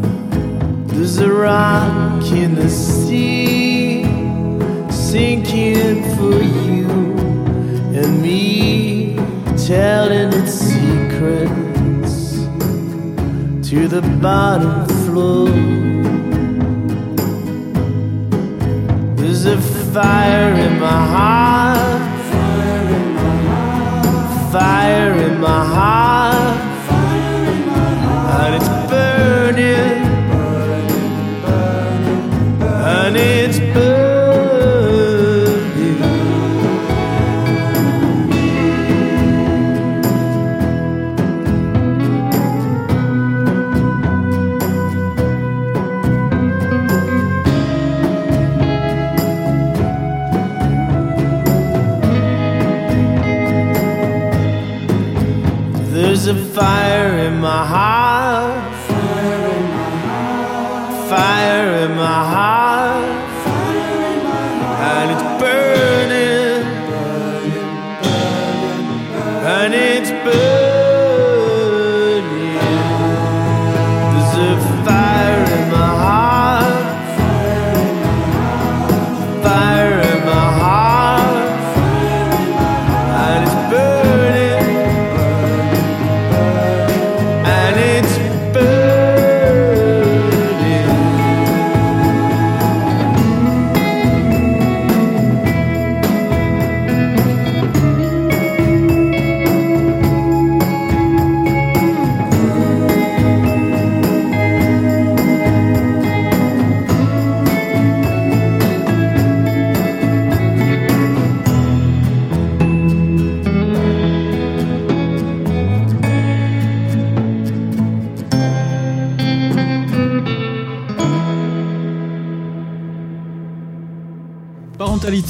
There's a rock in the sea sinking for you and me, telling its secrets to the bottom floor. A fire in my heart. Fire in my heart. There's a fire in my heart.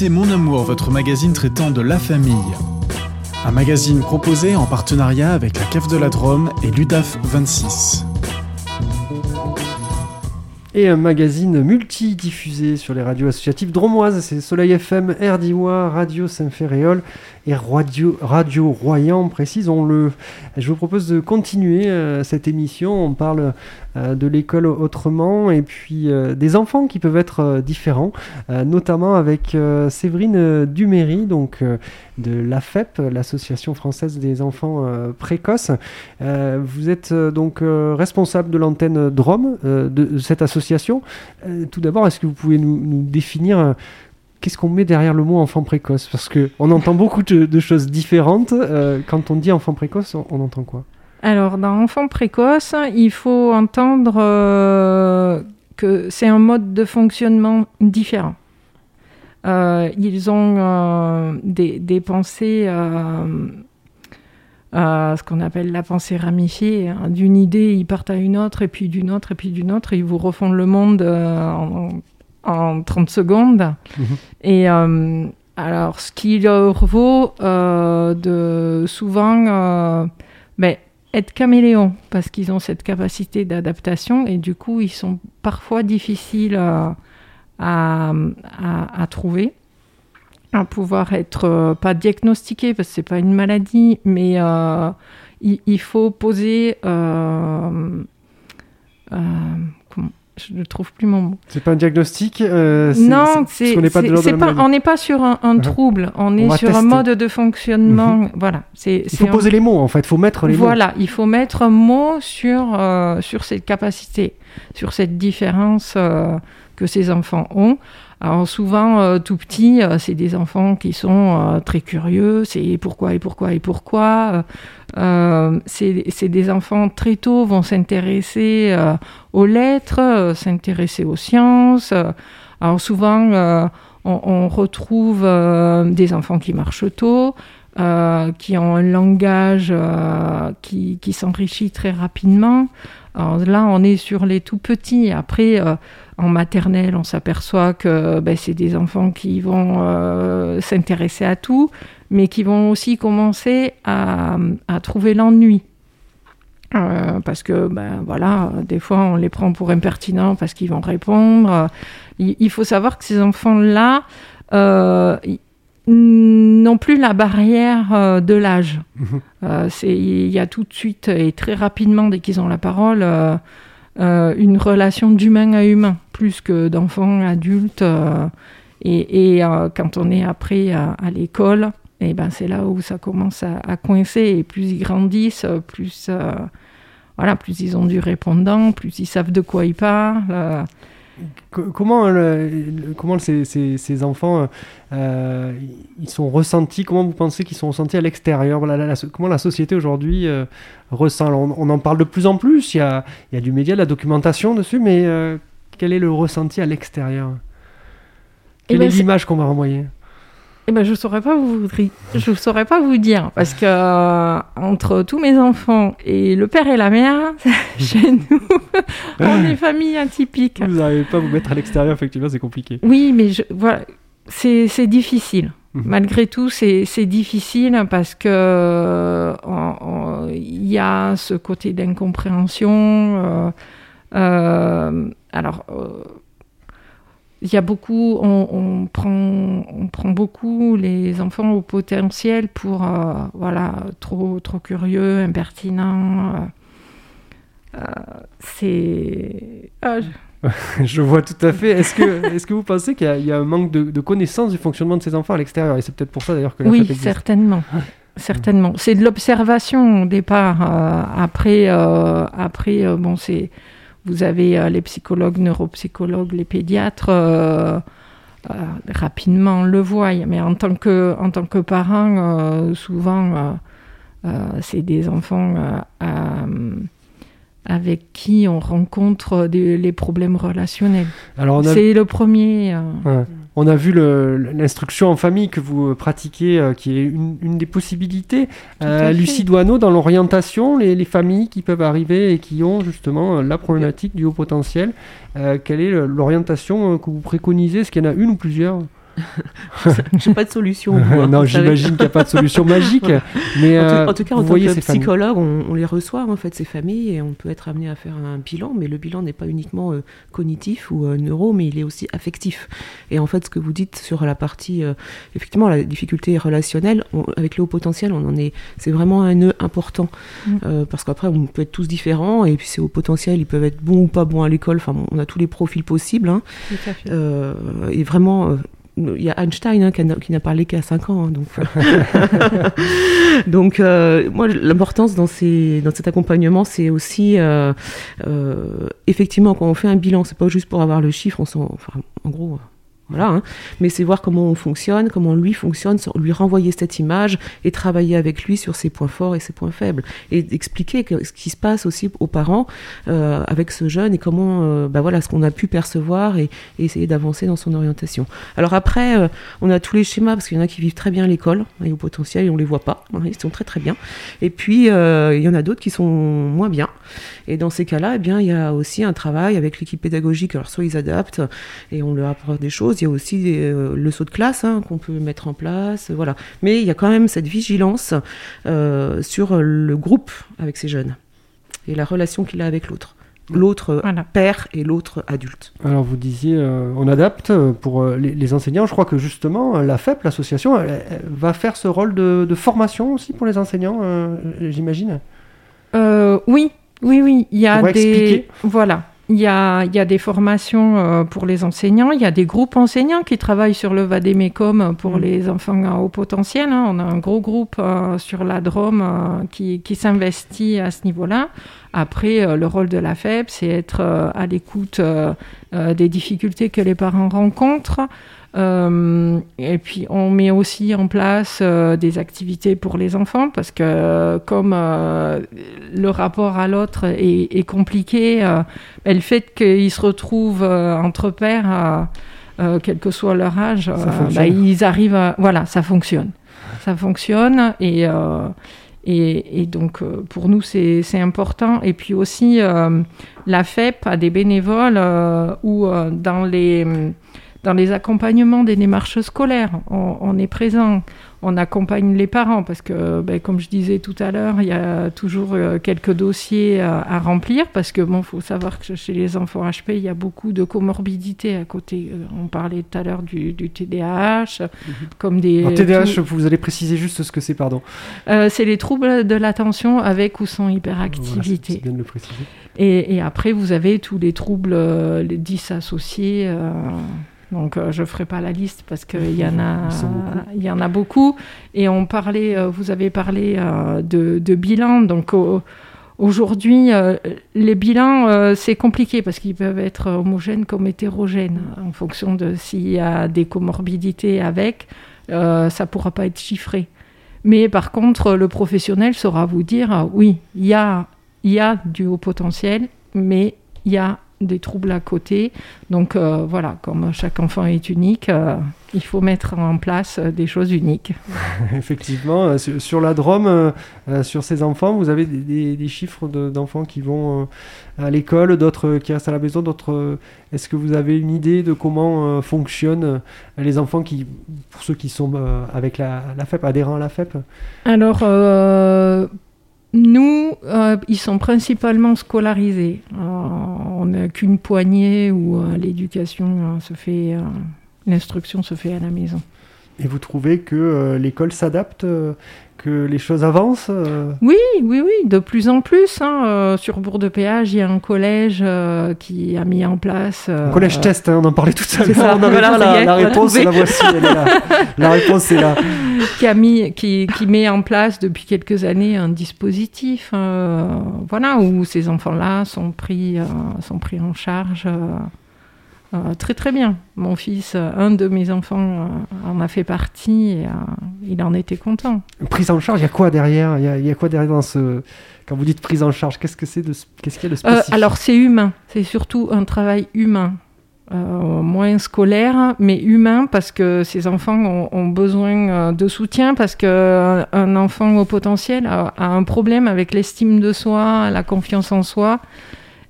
Mon Amour, votre magazine traitant de la famille. Un magazine proposé en partenariat avec la CAF de la Drôme et l'UDAF 26. Et un magazine multi-diffusé sur les radios associatives dromoises, c'est Soleil FM, RDIWA, Radio Saint-Ferréol et Radio, Radio Royan, précisons-le. Je vous propose de continuer euh, cette émission, on parle euh, de l'école autrement et puis euh, des enfants qui peuvent être différents, notamment avec Séverine Duméry, donc de l'AFEP, l'Association française des enfants précoces. Vous êtes donc responsable de l'antenne euh, de, cette association. Tout d'abord, est-ce que vous pouvez nous, définir qu'est-ce qu'on met derrière le mot enfant précoce? Parce que on entend beaucoup de, choses différentes. Euh, quand on dit enfant précoce, on, entend quoi? Alors, dans enfant précoce, il faut entendre euh, que c'est un mode de fonctionnement différent. Euh, ils ont des, pensées, ce qu'on appelle la pensée ramifiée. hein. D'une idée, ils partent à une autre, et puis d'une autre, et puis d'une autre, et ils vous refont le monde en 30 secondes. Et euh, alors, ce qui leur vaut euh, de souvent euh, ben, être caméléons, parce qu'ils ont cette capacité d'adaptation, et du coup, ils sont parfois difficiles à, à- à trouver, à pouvoir être pas diagnostiqués, parce que c'est pas une maladie, mais il, il faut poser. comment je ne trouve plus mon mot. C'est pas un diagnostic euh, Non, c'est, n'est pas pas, on n'est pas sur un, un Uh-huh. trouble, on, On est sur un mode de fonctionnement. Mhm. Voilà, c'est, Il faut un- poser les mots, en fait, il faut mettre les mots. Voilà, il faut mettre un mot sur, euh, sur cette capacité, sur cette différence euh, que ces enfants ont. Alors souvent, euh, tout petits, euh, c'est des enfants qui sont euh, très curieux, c'est pourquoi et pourquoi et pourquoi. Euh, c'est c'est des enfants très tôt vont s'intéresser euh, aux lettres, euh, s'intéresser aux sciences. euh. alors souvent, euh, on, on retrouve euh, des enfants qui marchent tôt, euh, qui ont un langage euh, qui, s'enrichit très rapidement. Là, on est sur les tout petits. Après, euh, en maternelle, on s'aperçoit que ben, c'est des enfants qui vont s'intéresser à tout, mais qui vont aussi commencer à, trouver l'ennui. Parce que, ben voilà, des fois on les prend pour impertinents parce qu'ils vont répondre. Il, il faut savoir que ces enfants-là euh, n'ont plus la barrière euh, de l'âge. Euh, c'est- Il y a tout de suite et très rapidement, dès qu'ils ont la parole, euh, euh, une relation d'humain à humain, plus que d'enfant adulte. euh, et et, euh, quand on est après à, à l'école, et ben c'est là où ça commence à, à coincer. Et plus ils grandissent, euh, plus, euh, voilà, plus ils ont du répondant, plus ils savent de quoi ils parlent. Euh. Co- Comment, le- le- comment ces, ces- ces enfants, euh, ils sont ressentis Comment vous pensez qu'ils sont ressentis à l'extérieur? Voilà, la- la- Comment la société aujourd'hui euh, ressent? Alors, on, on en parle de plus en plus, il y a, il y a du média, de la documentation dessus, mais euh, quel est le ressenti à l'extérieur? Eh Quelle ben, est l'image qu'on va renvoyer? Eh ben, je saurais pas vous, je saurais pas vous dire parce que euh, entre tous mes enfants et le père et la mère, chez nous, on est famille atypique. Vous n'arrivez pas à vous mettre à l'extérieur, effectivement, c'est compliqué. Oui, mais je, voilà, c'est c'est difficile. Mhm. Malgré tout, c'est c'est difficile parce que euh, il y a ce côté d'incompréhension. euh, euh, alors, il y a beaucoup, on, on prend, on prend beaucoup les enfants au potentiel pour, euh, voilà, trop, trop curieux, impertinents. euh, euh, c'est. ah, je- Je vois tout à fait. Est-ce que, est que vous pensez qu'il y, a- il y a un manque de, de connaissance du fonctionnement de ces enfants à l'extérieur? Et c'est peut-être pour ça d'ailleurs que la Oui, certainement. Certainement. C'est de l'observation au départ. euh, après, après bon, c'est vous avez euh, les psychologues, neuropsychologues, les pédiatres. euh, euh, rapidement, on le voit. Mais en tant que, en tant que parent, souvent, c'est des enfants avec qui on rencontre des- les problèmes relationnels. Alors, C'est le premier. euh, Ouais. On a vu l'instruction en famille que vous euh, pratiquez, euh, qui est une, une des possibilités. Euh. Lucie Douaneau, dans l'orientation, les, les familles qui peuvent arriver et qui ont justement euh, la problématique du haut potentiel, quelle est l'orientation que vous préconisez? Est-ce qu'il y en a une ou plusieurs? J'ai pas de solution. moi, non, j'imagine qu'il n'y a pas de solution magique, mais en, tout, euh, en tout cas, vous en tant voyez que psychologue, on, on les reçoit en fait ces familles et on peut être amené à faire un bilan, mais le bilan n'est pas uniquement euh, cognitif ou euh, neuro, mais il est aussi affectif. Et en fait, ce que vous dites sur la partie, euh, effectivement, la difficulté relationnelle, on- avec le haut potentiel, on en est, c'est vraiment un nœud important Mm. Euh, parce qu'après, on peut être tous différents et puis ces hauts potentiels, ils peuvent être bons ou pas bons à l'école. Enfin, on a tous les profils possibles. hein. Tout à fait. Euh, et vraiment, euh, il y a Einstein hein, qui n'a- parlé qu'à 5 ans. hein, donc, donc euh, moi, l'importance dans, ces, dans cet accompagnement, c'est aussi, euh, euh, effectivement, quand on fait un bilan, c'est pas juste pour avoir le chiffre, on s'en, en gros. Voilà, hein. mais c'est voir comment on fonctionne, comment lui fonctionne, lui renvoyer cette image et travailler avec lui sur ses points forts et ses points faibles. Et expliquer que- ce qui se passe aussi aux parents euh, avec ce jeune et comment, euh, bah voilà, ce qu'on a pu percevoir et, essayer d'avancer dans son orientation. Alors après, euh, on a tous les schémas parce qu'il y en a qui vivent très bien à l'école et au potentiel et on les voit pas. hein, ils sont très très bien. Et puis il y en a d'autres qui sont moins bien. Et dans ces cas-là, eh bien, il y a aussi un travail avec l'équipe pédagogique. Alors soit ils adaptent et on leur apprend des choses. Il y a aussi des, euh, le saut de classe hein, qu'on peut mettre en place. Voilà. Mais il y a quand même cette vigilance euh, sur le groupe avec ces jeunes et la relation qu'il a avec l'autre. L'autre Voilà. père et l'autre adulte. Alors vous disiez, euh, on adapte euh, pour euh, les, les enseignants. Je crois que justement, euh, la FEP, l'association, elle- elle va faire ce rôle de, de formation aussi pour les enseignants, euh, j'imagine? Euh, oui, oui, oui. Il y a des expliquer. voilà. Il y a, il y a des formations euh, pour les enseignants, il y a des groupes enseignants qui travaillent sur le vadémécum pour Mm. les enfants à haut potentiel. hein. On a un gros groupe euh, sur la Drôme euh, qui, qui s'investit à ce niveau-là. Après, le rôle de la FEP, c'est être à l'écoute des difficultés que les parents rencontrent. Euh, et puis, on met aussi en place euh, des activités pour les enfants parce que, comme euh, le rapport à l'autre est, est compliqué, le fait qu'ils se retrouvent entre pairs, quel que soit leur âge, bah, ils arrivent à... Voilà, ça fonctionne. Ça fonctionne et... et, et donc, pour nous, c'est c'est important. Et puis aussi, euh, la FEP a des bénévoles euh, où, euh, dans les, dans les accompagnements des démarches scolaires. On, est présent, on accompagne les parents parce que, ben, comme je disais tout à l'heure, il y a toujours euh, quelques dossiers à, remplir parce que bon, faut savoir que chez les enfants HP, il y a beaucoup de comorbidités à côté. Euh, on parlait tout à l'heure du, TDAH, mhm. comme des. TDAH, vous allez préciser juste ce que c'est, pardon. Euh, c'est les troubles de l'attention avec ou sans hyperactivité. c'est bien de le préciser. Et, après, vous avez tous les troubles les disassociés. Donc euh, je ne ferai pas la liste parce qu'il y, en a, il y en a beaucoup. Et on parlait, euh, vous avez parlé euh, de, de, bilan. Donc aujourd'hui, les bilans, c'est compliqué parce qu'ils peuvent être homogènes comme hétérogènes en fonction de s'il y a des comorbidités avec. ça ne pourra pas être chiffré. Mais par contre, le professionnel saura vous dire, oui, il y a, y a du haut potentiel, mais il y a des troubles à côté. Donc euh, voilà, comme chaque enfant est unique, euh, il faut mettre en place euh, des choses uniques. Effectivement, sur, la Drôme, sur ces enfants, vous avez des, chiffres d'enfants qui vont à l'école, d'autres qui restent à la maison, d'autres. Est-ce que vous avez une idée de comment fonctionnent les enfants qui, pour ceux qui sont avec la, la FEP, adhérents à la FEP Alors nous, euh, ils sont principalement scolarisés. Euh, on n'a qu'une poignée où euh, l'éducation se fait, l'instruction se fait à la maison. Et vous trouvez que l'école s'adapte que les choses avancent euh Oui, oui, oui, de plus en plus. Hein, euh, sur Bourg-de-Péage, il y a un collège euh, qui a mis en place. un collège test, hein, on en parlait tout à l'heure. On avait la, la réponse, la voici, elle est là. La réponse est là. qui, a mis, qui, qui, met en place depuis quelques années un dispositif voilà, où ces enfants-là sont, pris sont pris en charge. Euh, très très bien. Mon fils, euh, un de mes enfants euh, en a fait partie et il en était content. Prise en charge, il y a quoi derrière? Il y, a quoi derrière dans ce quand vous dites prise en charge Qu'est-ce que c'est de qu'est-ce qu'il y a de spécifique? Alors c'est humain. C'est surtout un travail humain. moins scolaire, mais humain, parce que ces enfants ont, besoin de soutien, parce qu'un un enfant au potentiel a un problème avec l'estime de soi, la confiance en soi,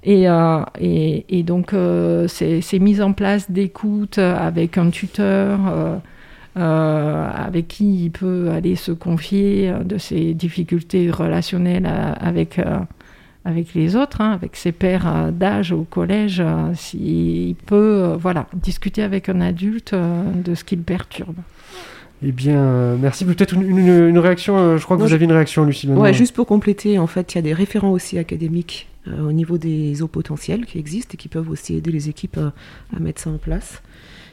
euh, et, donc, euh, c'est mise en place d'écoute avec un tuteur euh, avec qui il peut aller se confier de ses difficultés relationnelles avec, avec les autres, hein, avec ses pairs d'âge au collège, s'il peut voilà, discuter avec un adulte de ce qui le perturbe. Eh bien, merci. Peut-être une, une, réaction, je crois que vous avez une réaction, Lucie. Ouais, juste pour compléter, en fait, il y a des référents aussi académiques euh, au niveau des eaux potentielles qui existent et qui peuvent aussi aider les équipes à mettre ça en place.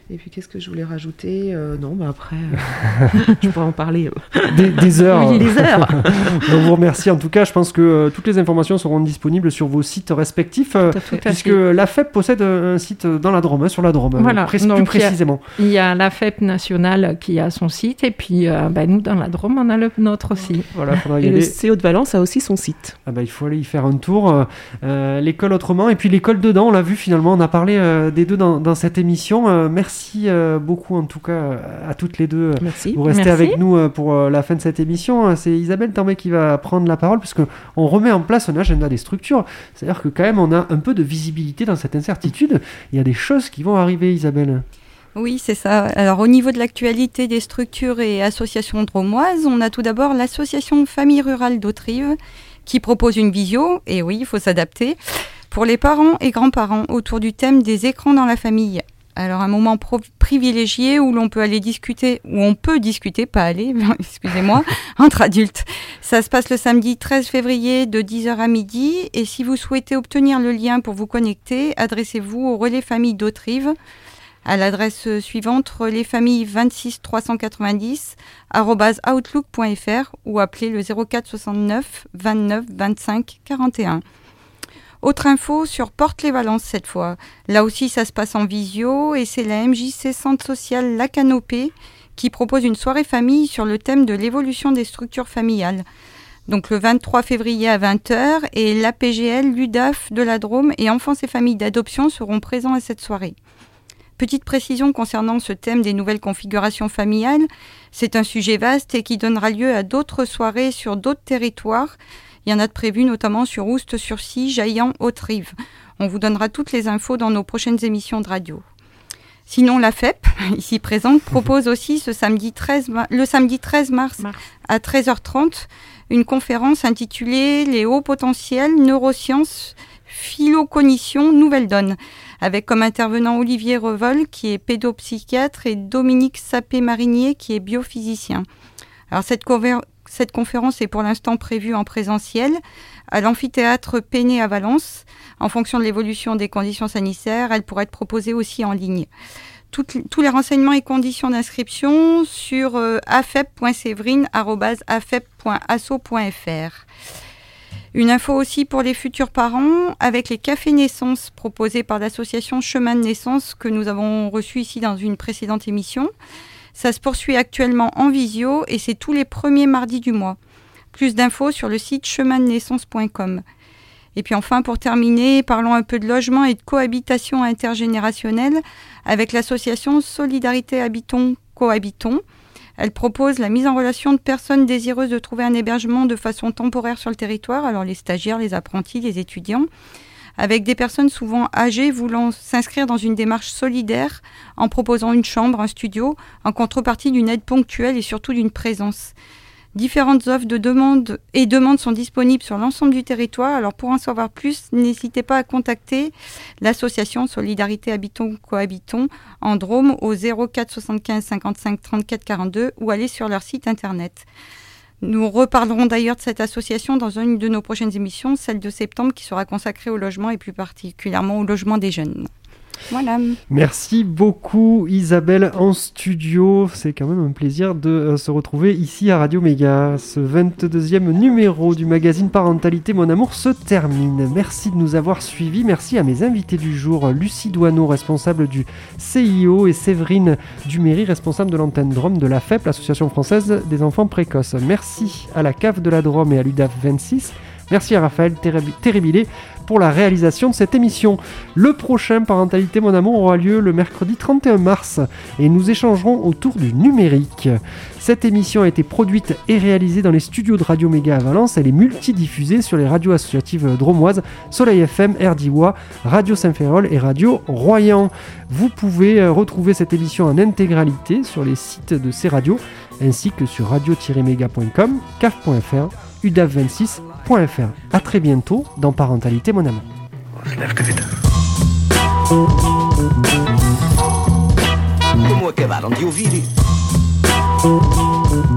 Et puis qu'est-ce que je voulais rajouter euh, Non, bah après, euh, je pourrais en parler des, des, heures. Oui, des heures. Donc, vous remercie. En tout cas, je pense que toutes les informations seront disponibles sur vos sites respectifs, puisque la FEP possède un site dans la Drôme, hein, sur la Drôme, voilà. plus précisément. Il y, a la FEP nationale qui a son site, et puis bah, nous, dans la Drôme, on a le nôtre aussi. Voilà, et le CO de Valence a aussi son site. Ah bah, il faut aller y faire un tour. l'école autrement, et puis l'école dedans, on l'a vu finalement, on a parlé des deux dans, dans cette émission. merci merci euh, beaucoup en tout cas à toutes les deux. Merci. Vous restez avec nous euh, pour euh, la fin de cette émission. C'est Isabelle Tambay qui va prendre la parole puisque on remet en place un agenda des structures. C'est-à-dire que quand même on a un peu de visibilité dans cette incertitude. Il y a des choses qui vont arriver, Isabelle. Oui, c'est ça. Alors au niveau de l'actualité des structures et associations dromoises, on a tout d'abord l'association Famille Rurale d'Autrive qui propose une visio, et oui, il faut s'adapter, pour les parents et grands-parents autour du thème des écrans dans la famille. Alors un moment privilégié où l'on peut aller discuter, où on peut discuter, pas aller, excusez-moi, entre adultes. Ça se passe le samedi 13 février de 10h à midi. Et si vous souhaitez obtenir le lien pour vous connecter, adressez-vous au relais famille d'Autrive à l'adresse suivante relais-famille 26 390 outlook.fr ou appelez le 04 69 29 25 41. Autre info sur Porte-les-Valences cette fois. Là aussi, ça se passe en visio et c'est la MJC Centre Social La Canopée qui propose une soirée famille sur le thème de l'évolution des structures familiales. Donc le 23 février à 20h et l'APGL, l'UDAF de la Drôme et Enfants et Familles d'adoption seront présents à cette soirée. Petite précision concernant ce thème des nouvelles configurations familiales, c'est un sujet vaste et qui donnera lieu à d'autres soirées sur d'autres territoires il y en a de prévues notamment sur Oust-sur-Sy, Jaillant, Haute-Rive. On vous donnera toutes les infos dans nos prochaines émissions de radio. Sinon, la FEP, ici présente, propose aussi ce samedi 13, le samedi 13 mars, à 13h30 une conférence intitulée Les hauts potentiels, neurosciences, philocognition, nouvelle donne, avec comme intervenant Olivier Revol, qui est pédopsychiatre, et Dominique Sapé-Marinier, qui est biophysicien. Alors cette, cette conférence est pour l'instant prévue en présentiel à l'amphithéâtre Péné à Valence. En fonction de l'évolution des conditions sanitaires, elle pourrait être proposée aussi en ligne. tous les renseignements et conditions d'inscription sur euh. Une info aussi pour les futurs parents avec les cafés naissance proposés par l'association Chemin de naissance que nous avons reçu ici dans une précédente émission. Ça se poursuit actuellement en visio et c'est tous les premiers mardis du mois. Plus d'infos sur le site chemindenaissance.com. Et puis enfin, pour terminer, parlons un peu de logement et de cohabitation intergénérationnelle avec l'association Solidarité Habitons Cohabitons. Elle propose la mise en relation de personnes désireuses de trouver un hébergement de façon temporaire sur le territoire, alors les stagiaires, les apprentis, les étudiants, avec des personnes souvent âgées voulant s'inscrire dans une démarche solidaire en proposant une chambre, un studio, en contrepartie d'une aide ponctuelle et surtout d'une présence. Différentes offres de demandes et demandes sont disponibles sur l'ensemble du territoire. Alors pour en savoir plus, n'hésitez pas à contacter l'association Solidarité Habitons Cohabitons en Drôme au 04 75 55 34 42 ou aller sur leur site internet. Nous reparlerons d'ailleurs de cette association dans une de nos prochaines émissions, celle de septembre qui sera consacrée au logement et plus particulièrement au logement des jeunes. Merci beaucoup Isabelle en studio. C'est quand même un plaisir de euh, se retrouver ici à Radio Méga. Ce 22e numéro du magazine Parentalité Mon Amour se termine. Merci de nous avoir suivis. Merci à mes invités du jour, Lucie Douaneau, responsable du CIO, et Séverine Duméry, responsable de l'antenne Drôme de la FEP, l'Association française des enfants précoces. Merci à la CAF de la Drôme et à l'UDAF 26. Merci à Raphaël Terribilé pour la réalisation de cette émission. Le prochain Parentalité Mon Amour aura lieu le mercredi 31 mars et nous échangerons autour du numérique. Cette émission a été produite et réalisée dans les studios de Radio Méga à Valence. Elle est multidiffusée sur les radios associatives dromoises Soleil FM, RDIWA, Radio Saint-Ferrol et Radio Royan. Vous pouvez euh, retrouver cette émission en intégralité sur les sites de ces radios ainsi que sur radio-méga.com, caf.fr, udav26 a À très bientôt dans Parentalité mon you.